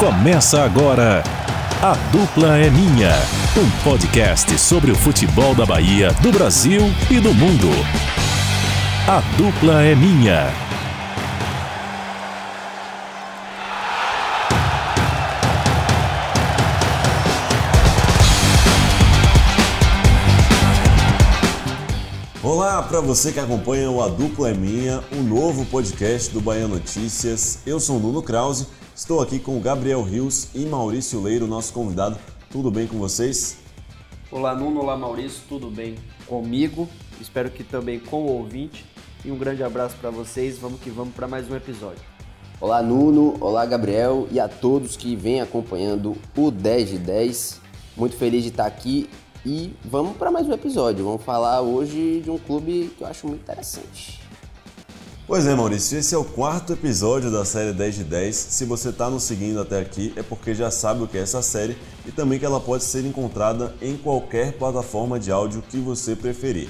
Começa agora A Dupla é Minha, um podcast sobre o futebol da Bahia, do Brasil e do mundo. A Dupla é Minha. Para você que acompanha o A Dupla é Minha, o um novo podcast do Bahia Notícias. Eu sou o Nuno Krause Estou aqui com o Gabriel Rios e Maurício Leiro, nosso convidado. Tudo bem com vocês? Olá, Nuno. Olá, Maurício. Tudo bem comigo? Espero que também com o ouvinte. E um grande abraço para vocês. Vamos que vamos para mais um episódio. Olá, Nuno. Olá, Gabriel. E a todos que vêm acompanhando o 10 de 10. Muito feliz de estar aqui e vamos para mais um episódio. Vamos falar hoje de um clube que eu acho muito interessante. Pois é, Maurício, esse é o quarto episódio da série 10 de 10. Se você está nos seguindo até aqui, é porque já sabe o que é essa série e também que ela pode ser encontrada em qualquer plataforma de áudio que você preferir.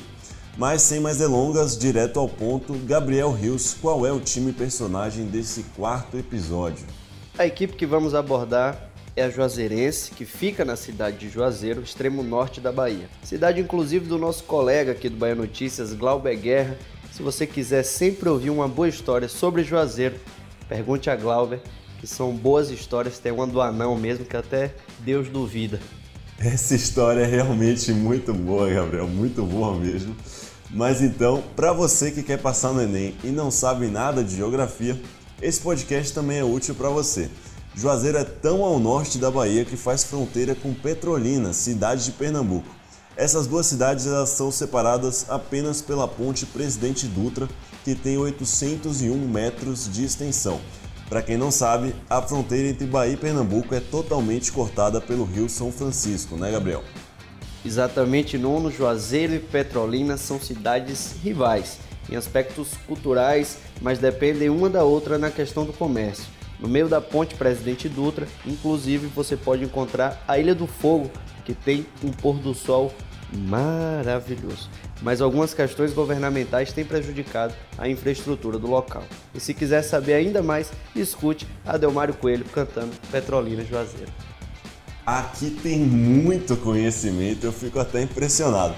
Mas sem mais delongas, direto ao ponto, Gabriel Rios, qual é o time personagem desse quarto episódio? A equipe que vamos abordar é a Juazeirense, que fica na cidade de Juazeiro, extremo norte da Bahia. Cidade inclusive do nosso colega aqui do Bahia Notícias, Glauber Guerra, se você quiser sempre ouvir uma boa história sobre Juazeiro, pergunte a Glauber, que são boas histórias, tem uma do anão mesmo que até Deus duvida. Essa história é realmente muito boa, Gabriel, muito boa mesmo. Mas então, para você que quer passar no Enem e não sabe nada de geografia, esse podcast também é útil para você. Juazeiro é tão ao norte da Bahia que faz fronteira com Petrolina, cidade de Pernambuco. Essas duas cidades elas são separadas apenas pela ponte Presidente Dutra, que tem 801 metros de extensão. Para quem não sabe, a fronteira entre Bahia e Pernambuco é totalmente cortada pelo Rio São Francisco, né, Gabriel? Exatamente, Nono, Juazeiro e Petrolina são cidades rivais em aspectos culturais, mas dependem uma da outra na questão do comércio. No meio da ponte Presidente Dutra, inclusive, você pode encontrar a Ilha do Fogo, que tem um pôr do sol maravilhoso. Mas algumas questões governamentais têm prejudicado a infraestrutura do local. E se quiser saber ainda mais, escute Adelmário Coelho cantando Petrolina Juazeiro. Aqui tem muito conhecimento, eu fico até impressionado.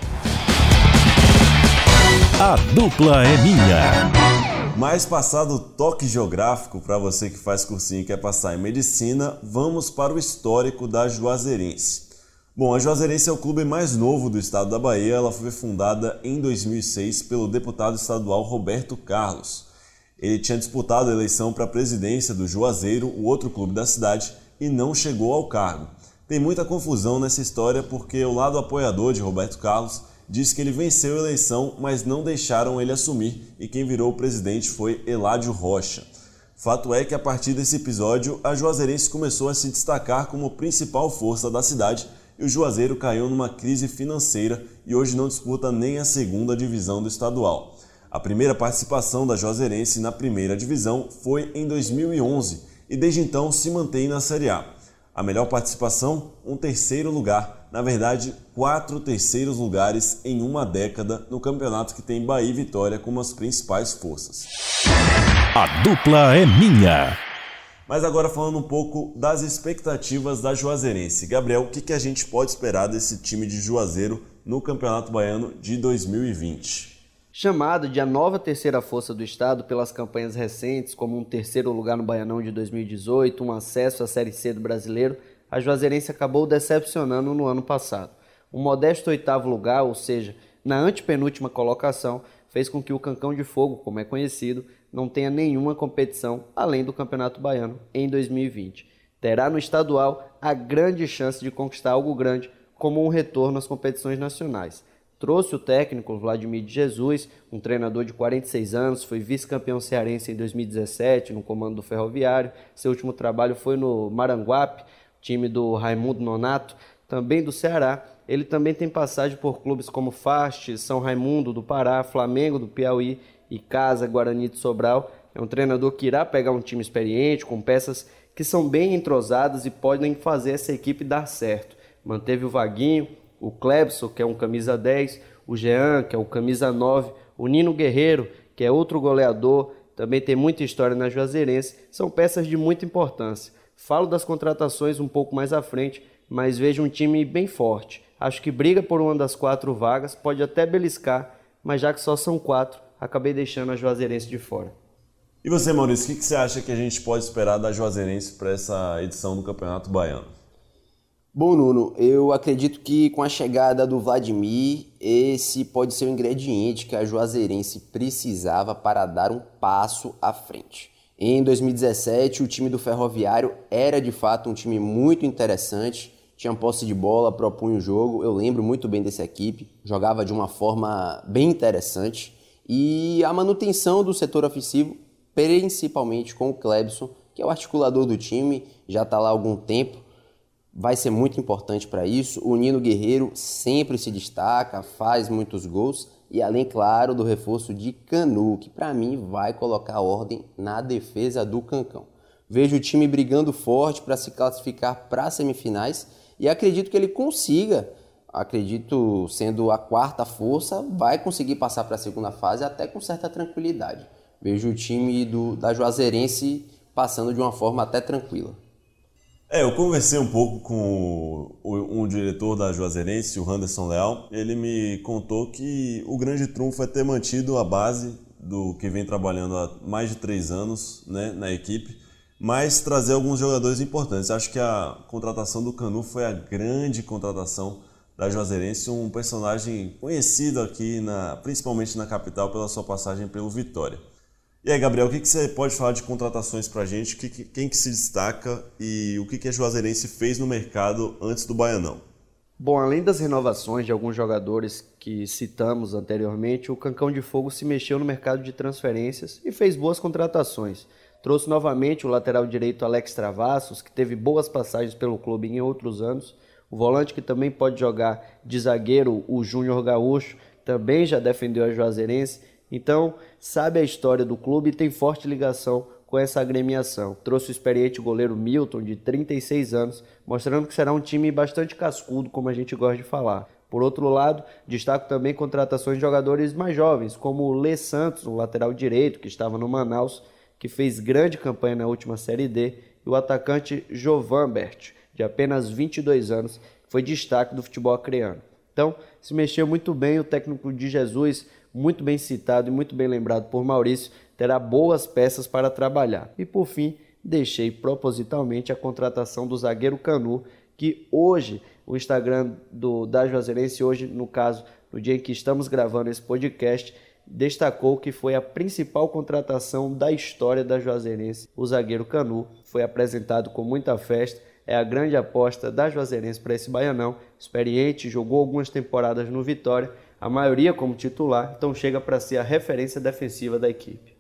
A dupla é minha. Mas passado o toque geográfico para você que faz cursinho e quer passar em medicina, vamos para o histórico da Juazeirense. Bom, a Juazeirense é o clube mais novo do estado da Bahia. Ela foi fundada em 2006 pelo deputado estadual Roberto Carlos. Ele tinha disputado a eleição para a presidência do Juazeiro, o outro clube da cidade, e não chegou ao cargo. Tem muita confusão nessa história porque o lado apoiador de Roberto Carlos diz que ele venceu a eleição, mas não deixaram ele assumir e quem virou presidente foi Eládio Rocha. Fato é que a partir desse episódio, a Juazeirense começou a se destacar como principal força da cidade e o Juazeiro caiu numa crise financeira e hoje não disputa nem a segunda divisão do estadual. A primeira participação da Juazeirense na primeira divisão foi em 2011 e desde então se mantém na Série A. A melhor participação, um terceiro lugar, na verdade, quatro terceiros lugares em uma década no campeonato que tem Bahia e Vitória como as principais forças. A dupla é minha. Mas agora falando um pouco das expectativas da Juazeirense. Gabriel, o que, que a gente pode esperar desse time de Juazeiro no Campeonato Baiano de 2020? Chamado de a nova terceira força do estado pelas campanhas recentes, como um terceiro lugar no Baianão de 2018, um acesso à Série C do Brasileiro, a Juazeirense acabou decepcionando no ano passado. Um modesto oitavo lugar, ou seja, na antepenúltima colocação, fez com que o Cancão de Fogo, como é conhecido, não tenha nenhuma competição além do Campeonato Baiano em 2020. Terá no estadual a grande chance de conquistar algo grande, como um retorno às competições nacionais. Trouxe o técnico Vladimir de Jesus, um treinador de 46 anos, foi vice-campeão cearense em 2017 no comando do Ferroviário. Seu último trabalho foi no Maranguape, time do Raimundo Nonato, também do Ceará. Ele também tem passagem por clubes como Fast, São Raimundo do Pará, Flamengo do Piauí e Casa Guarani de Sobral. É um treinador que irá pegar um time experiente, com peças que são bem entrosadas e podem fazer essa equipe dar certo. Manteve o Vaguinho, o Klebson, que é um camisa 10, o Jean, que é o camisa 9, o Nino Guerreiro, que é outro goleador, também tem muita história na Juazeirense, são peças de muita importância. Falo das contratações um pouco mais à frente, mas vejo um time bem forte. Acho que briga por uma das quatro vagas, pode até beliscar, mas já que só são quatro, acabei deixando a Juazeirense de fora. E você, Maurício, o que você acha que a gente pode esperar da Juazeirense para essa edição do Campeonato Baiano? Bom, Nuno, eu acredito que com a chegada do Vladimir, esse pode ser o ingrediente que a Juazeirense precisava para dar um passo à frente. Em 2017, o time do Ferroviário era de fato um time muito interessante, tinha posse de bola, propunha o jogo. Eu lembro muito bem dessa equipe, jogava de uma forma bem interessante. E a manutenção do setor ofensivo, principalmente com o Klebson, que é o articulador do time, já está lá há algum tempo vai ser muito importante para isso. O Nino Guerreiro sempre se destaca, faz muitos gols e além, claro, do reforço de Canu, que para mim vai colocar ordem na defesa do Cancão. Vejo o time brigando forte para se classificar para as semifinais e acredito que ele consiga, acredito sendo a quarta força, vai conseguir passar para a segunda fase até com certa tranquilidade. Vejo o time do, da Juazeirense passando de uma forma até tranquila. É, eu conversei um pouco com o, um diretor da Juazeirense, o Anderson Leal. Ele me contou que o grande trunfo é ter mantido a base do que vem trabalhando há mais de três anos né, na equipe, mas trazer alguns jogadores importantes. Acho que a contratação do Canu foi a grande contratação da Juazeirense, um personagem conhecido aqui, na, principalmente na capital, pela sua passagem pelo Vitória. E aí, Gabriel, o que, que você pode falar de contratações para a gente? Que, que, quem que se destaca e o que, que a Juazeirense fez no mercado antes do Baianão? Bom, além das renovações de alguns jogadores que citamos anteriormente, o Cancão de Fogo se mexeu no mercado de transferências e fez boas contratações. Trouxe novamente o lateral direito Alex Travassos, que teve boas passagens pelo clube em outros anos. O volante que também pode jogar de zagueiro, o Júnior Gaúcho, também já defendeu a Juazeirense então, sabe a história do clube e tem forte ligação com essa agremiação. Trouxe o experiente goleiro Milton, de 36 anos, mostrando que será um time bastante cascudo, como a gente gosta de falar. Por outro lado, destaco também contratações de jogadores mais jovens, como o Lê Santos, o lateral direito, que estava no Manaus, que fez grande campanha na última Série D, e o atacante Jovan Bert, de apenas 22 anos, que foi destaque do futebol acreano. Então, se mexeu muito bem o técnico de Jesus, muito bem citado e muito bem lembrado por Maurício, terá boas peças para trabalhar. E por fim, deixei propositalmente a contratação do zagueiro Canu, que hoje o Instagram do da Juazeirense, hoje no caso, no dia em que estamos gravando esse podcast, destacou que foi a principal contratação da história da Juazeirense. O zagueiro Canu foi apresentado com muita festa, é a grande aposta da Juazeirense para esse baianão, experiente, jogou algumas temporadas no Vitória a maioria como titular, então chega para ser a referência defensiva da equipe.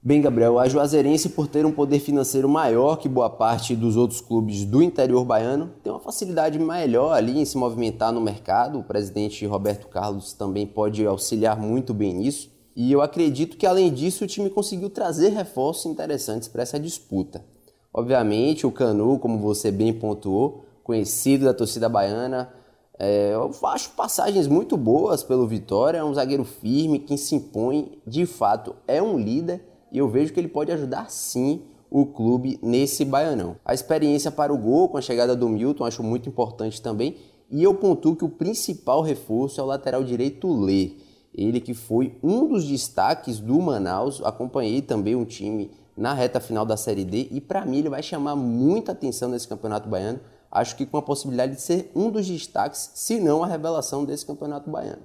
Bem, Gabriel, a Juazeirense, por ter um poder financeiro maior que boa parte dos outros clubes do interior baiano, tem uma facilidade melhor ali em se movimentar no mercado. O presidente Roberto Carlos também pode auxiliar muito bem nisso. E eu acredito que, além disso, o time conseguiu trazer reforços interessantes para essa disputa. Obviamente, o Canu, como você bem pontuou, conhecido da torcida baiana, é, eu acho passagens muito boas pelo Vitória, é um zagueiro firme que se impõe, de fato é um líder e eu vejo que ele pode ajudar sim o clube nesse baianão. A experiência para o gol com a chegada do Milton acho muito importante também e eu pontuo que o principal reforço é o lateral direito Lê. Ele que foi um dos destaques do Manaus, acompanhei também um time na reta final da Série D e para mim ele vai chamar muita atenção nesse Campeonato Baiano acho que com a possibilidade de ser um dos destaques, se não a revelação desse campeonato baiano.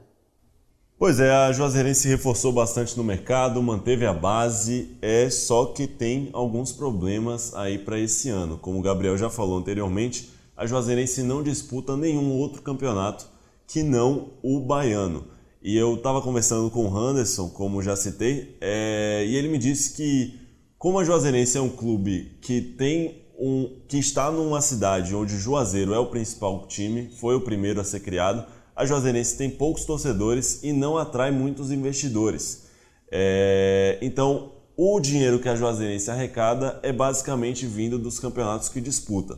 Pois é, a Juazeirense reforçou bastante no mercado, manteve a base, é só que tem alguns problemas aí para esse ano. Como o Gabriel já falou anteriormente, a Juazeirense não disputa nenhum outro campeonato que não o baiano. E eu estava conversando com o Henderson, como já citei, é, e ele me disse que, como a Juazeirense é um clube que tem um, que está numa cidade onde Juazeiro é o principal time, foi o primeiro a ser criado, a Juazeirense tem poucos torcedores e não atrai muitos investidores. É, então, o dinheiro que a Juazeirense arrecada é basicamente vindo dos campeonatos que disputa.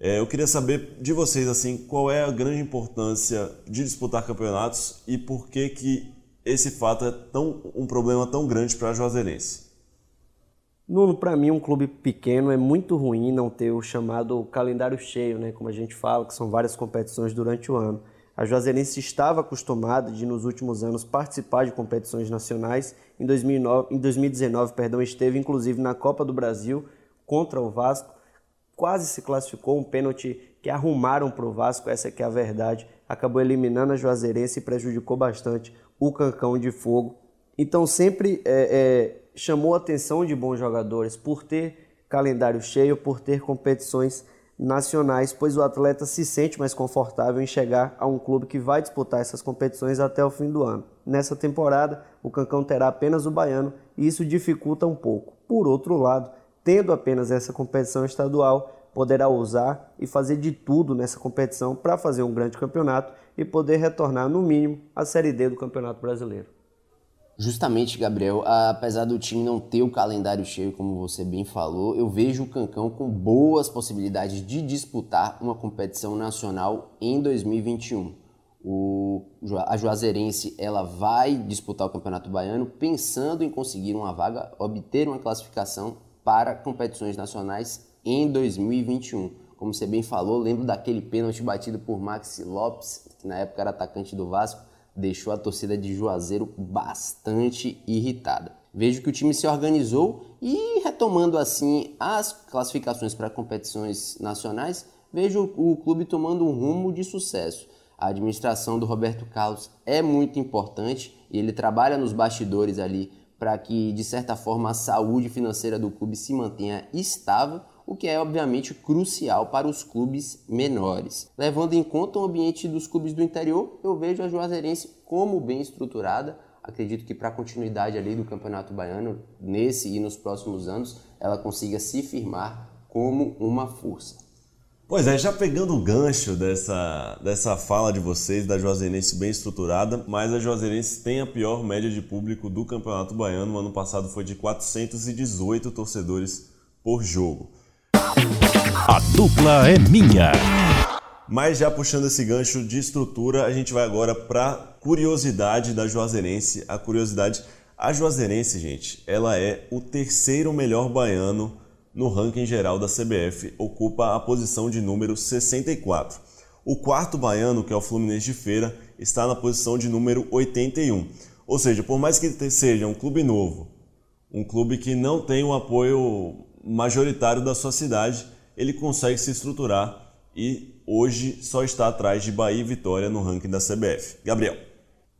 É, eu queria saber de vocês assim, qual é a grande importância de disputar campeonatos e por que que esse fato é tão, um problema tão grande para a Juazeirense. Para mim, um clube pequeno é muito ruim não ter o chamado calendário cheio, né? como a gente fala, que são várias competições durante o ano. A Juazeirense estava acostumada de, nos últimos anos, participar de competições nacionais. Em, 2009, em 2019, perdão, esteve inclusive na Copa do Brasil contra o Vasco. Quase se classificou, um pênalti que arrumaram para o Vasco, essa que é a verdade. Acabou eliminando a Juazeirense e prejudicou bastante o Cancão de Fogo. Então sempre é, é chamou a atenção de bons jogadores por ter calendário cheio, por ter competições nacionais, pois o atleta se sente mais confortável em chegar a um clube que vai disputar essas competições até o fim do ano. Nessa temporada, o Cancão terá apenas o baiano e isso dificulta um pouco. Por outro lado, tendo apenas essa competição estadual, poderá usar e fazer de tudo nessa competição para fazer um grande campeonato e poder retornar, no mínimo, à Série D do Campeonato Brasileiro. Justamente, Gabriel, apesar do time não ter o calendário cheio, como você bem falou, eu vejo o Cancão com boas possibilidades de disputar uma competição nacional em 2021. O, a Juazeirense ela vai disputar o Campeonato Baiano pensando em conseguir uma vaga, obter uma classificação para competições nacionais em 2021. Como você bem falou, lembro daquele pênalti batido por Maxi Lopes, que na época era atacante do Vasco, deixou a torcida de Juazeiro bastante irritada. Vejo que o time se organizou e, retomando assim as classificações para competições nacionais, vejo o clube tomando um rumo de sucesso. A administração do Roberto Carlos é muito importante e ele trabalha nos bastidores ali para que, de certa forma, a saúde financeira do clube se mantenha estável o que é obviamente crucial para os clubes menores. Levando em conta o ambiente dos clubes do interior, eu vejo a Juazeirense como bem estruturada. Acredito que para a continuidade ali do Campeonato Baiano, nesse e nos próximos anos, ela consiga se firmar como uma força. Pois é, já pegando o gancho dessa, dessa fala de vocês da Juazeirense bem estruturada, mas a Juazeirense tem a pior média de público do Campeonato Baiano. No ano passado foi de 418 torcedores por jogo. A dupla é minha. Mas já puxando esse gancho de estrutura, a gente vai agora para curiosidade da Juazeirense. A curiosidade, a Juazeirense, gente, ela é o terceiro melhor baiano no ranking geral da CBF, ocupa a posição de número 64. O quarto baiano, que é o Fluminense de Feira, está na posição de número 81. Ou seja, por mais que seja um clube novo, um clube que não tem o apoio majoritário da sua cidade, ele consegue se estruturar e hoje só está atrás de Bahia e Vitória no ranking da CBF. Gabriel.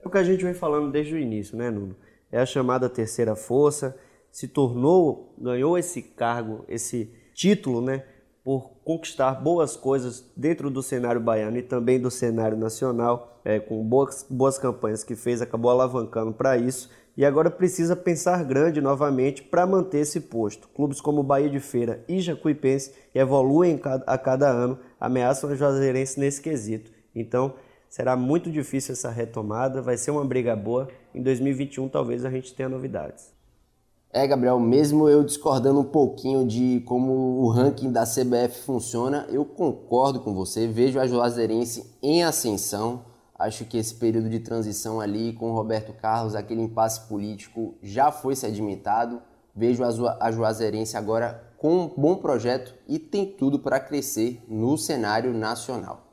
É o que a gente vem falando desde o início, né, Nuno? É a chamada terceira força, se tornou, ganhou esse cargo, esse título, né, por conquistar boas coisas dentro do cenário baiano e também do cenário nacional, é, com boas, boas campanhas que fez, acabou alavancando para isso e agora precisa pensar grande novamente para manter esse posto. Clubes como Bahia de Feira e Jacuipense evoluem a cada ano, ameaçam a Juazeirense nesse quesito. Então, será muito difícil essa retomada, vai ser uma briga boa. Em 2021 talvez a gente tenha novidades. É, Gabriel, mesmo eu discordando um pouquinho de como o ranking da CBF funciona, eu concordo com você, vejo a Juazeirense em ascensão Acho que esse período de transição ali com o Roberto Carlos, aquele impasse político, já foi sedimentado. Vejo a Juazeirense agora com um bom projeto e tem tudo para crescer no cenário nacional.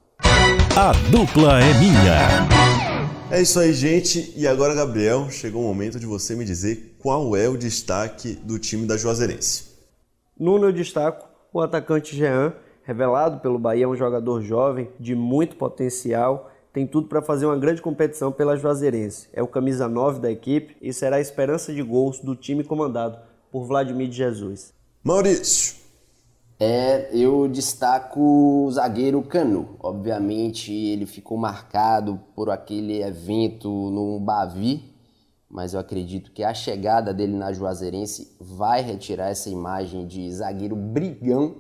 A dupla é minha. É isso aí, gente. E agora, Gabriel, chegou o momento de você me dizer qual é o destaque do time da Juazeirense. Nuno, eu destaco o atacante Jean, revelado pelo Bahia, é um jogador jovem de muito potencial tem tudo para fazer uma grande competição pela Juazeirense. É o camisa 9 da equipe e será a esperança de gols do time comandado por Vladimir de Jesus. Maurício. É, eu destaco o zagueiro Canu. Obviamente ele ficou marcado por aquele evento no Bavi, mas eu acredito que a chegada dele na Juazeirense vai retirar essa imagem de zagueiro brigão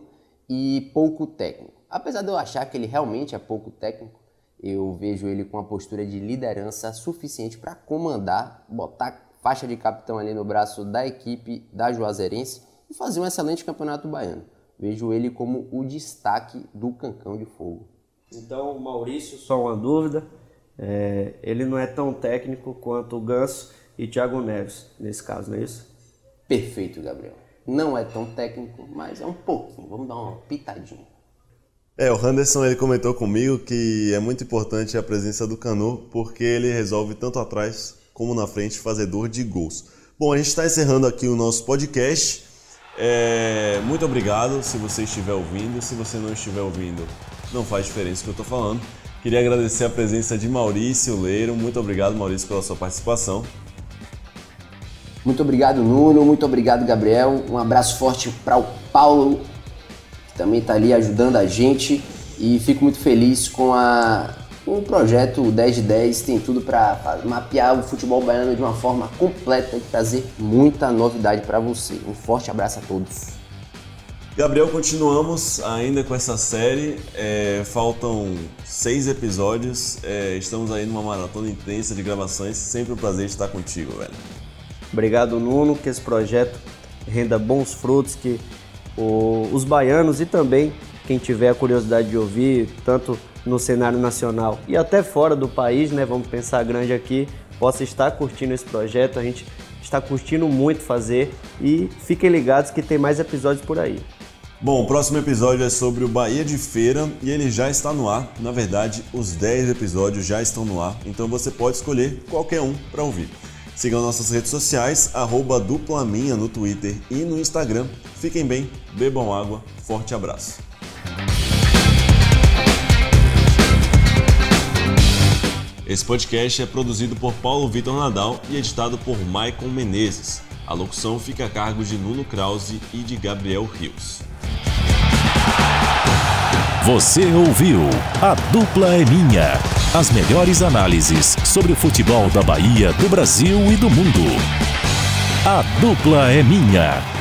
e pouco técnico. Apesar de eu achar que ele realmente é pouco técnico, eu vejo ele com uma postura de liderança suficiente para comandar, botar faixa de capitão ali no braço da equipe da Juazeirense e fazer um excelente campeonato baiano. Vejo ele como o destaque do Cancão de Fogo. Então, Maurício, só uma dúvida. É, ele não é tão técnico quanto o Ganso e Thiago Neves, nesse caso, não é isso? Perfeito, Gabriel. não é tão técnico, mas é um pouquinho. Vamos dar uma pitadinha. É, o Henderson ele comentou comigo que é muito importante a presença do Canu porque ele resolve tanto atrás como na frente fazedor de gols. Bom, a gente está encerrando aqui o nosso podcast. É, muito obrigado se você estiver ouvindo. Se você não estiver ouvindo, não faz diferença o que eu estou falando. Queria agradecer a presença de Maurício Leiro. Muito obrigado, Maurício, pela sua participação. Muito obrigado, Nuno. Muito obrigado, Gabriel. Um abraço forte para o Paulo, também está ali ajudando a gente. E fico muito feliz com a, o projeto 10 de 10 tem tudo para mapear o futebol baiano de uma forma completa e trazer muita novidade para você. Um forte abraço a todos. Gabriel, continuamos ainda com essa série. É, faltam seis episódios. É, estamos aí numa maratona intensa de gravações. Sempre um prazer estar contigo, velho. Obrigado, Nuno. Que esse projeto renda bons frutos, que o, os baianos e também quem tiver a curiosidade de ouvir, tanto no cenário nacional e até fora do país, né? Vamos pensar grande aqui, possa estar curtindo esse projeto. A gente está curtindo muito fazer e fiquem ligados que tem mais episódios por aí. Bom, o próximo episódio é sobre o Bahia de Feira e ele já está no ar. Na verdade, os 10 episódios já estão no ar, então você pode escolher qualquer um para ouvir. Sigam nossas redes sociais, arroba duplaminha no Twitter e no Instagram. Fiquem bem, bebam água, forte abraço. Esse podcast é produzido por Paulo Vitor Nadal e editado por Maicon Menezes. A locução fica a cargo de Nuno Krause e de Gabriel Rios. Você ouviu A Dupla é Minha. As melhores análises sobre o futebol da Bahia, do Brasil e do mundo. A Dupla é Minha.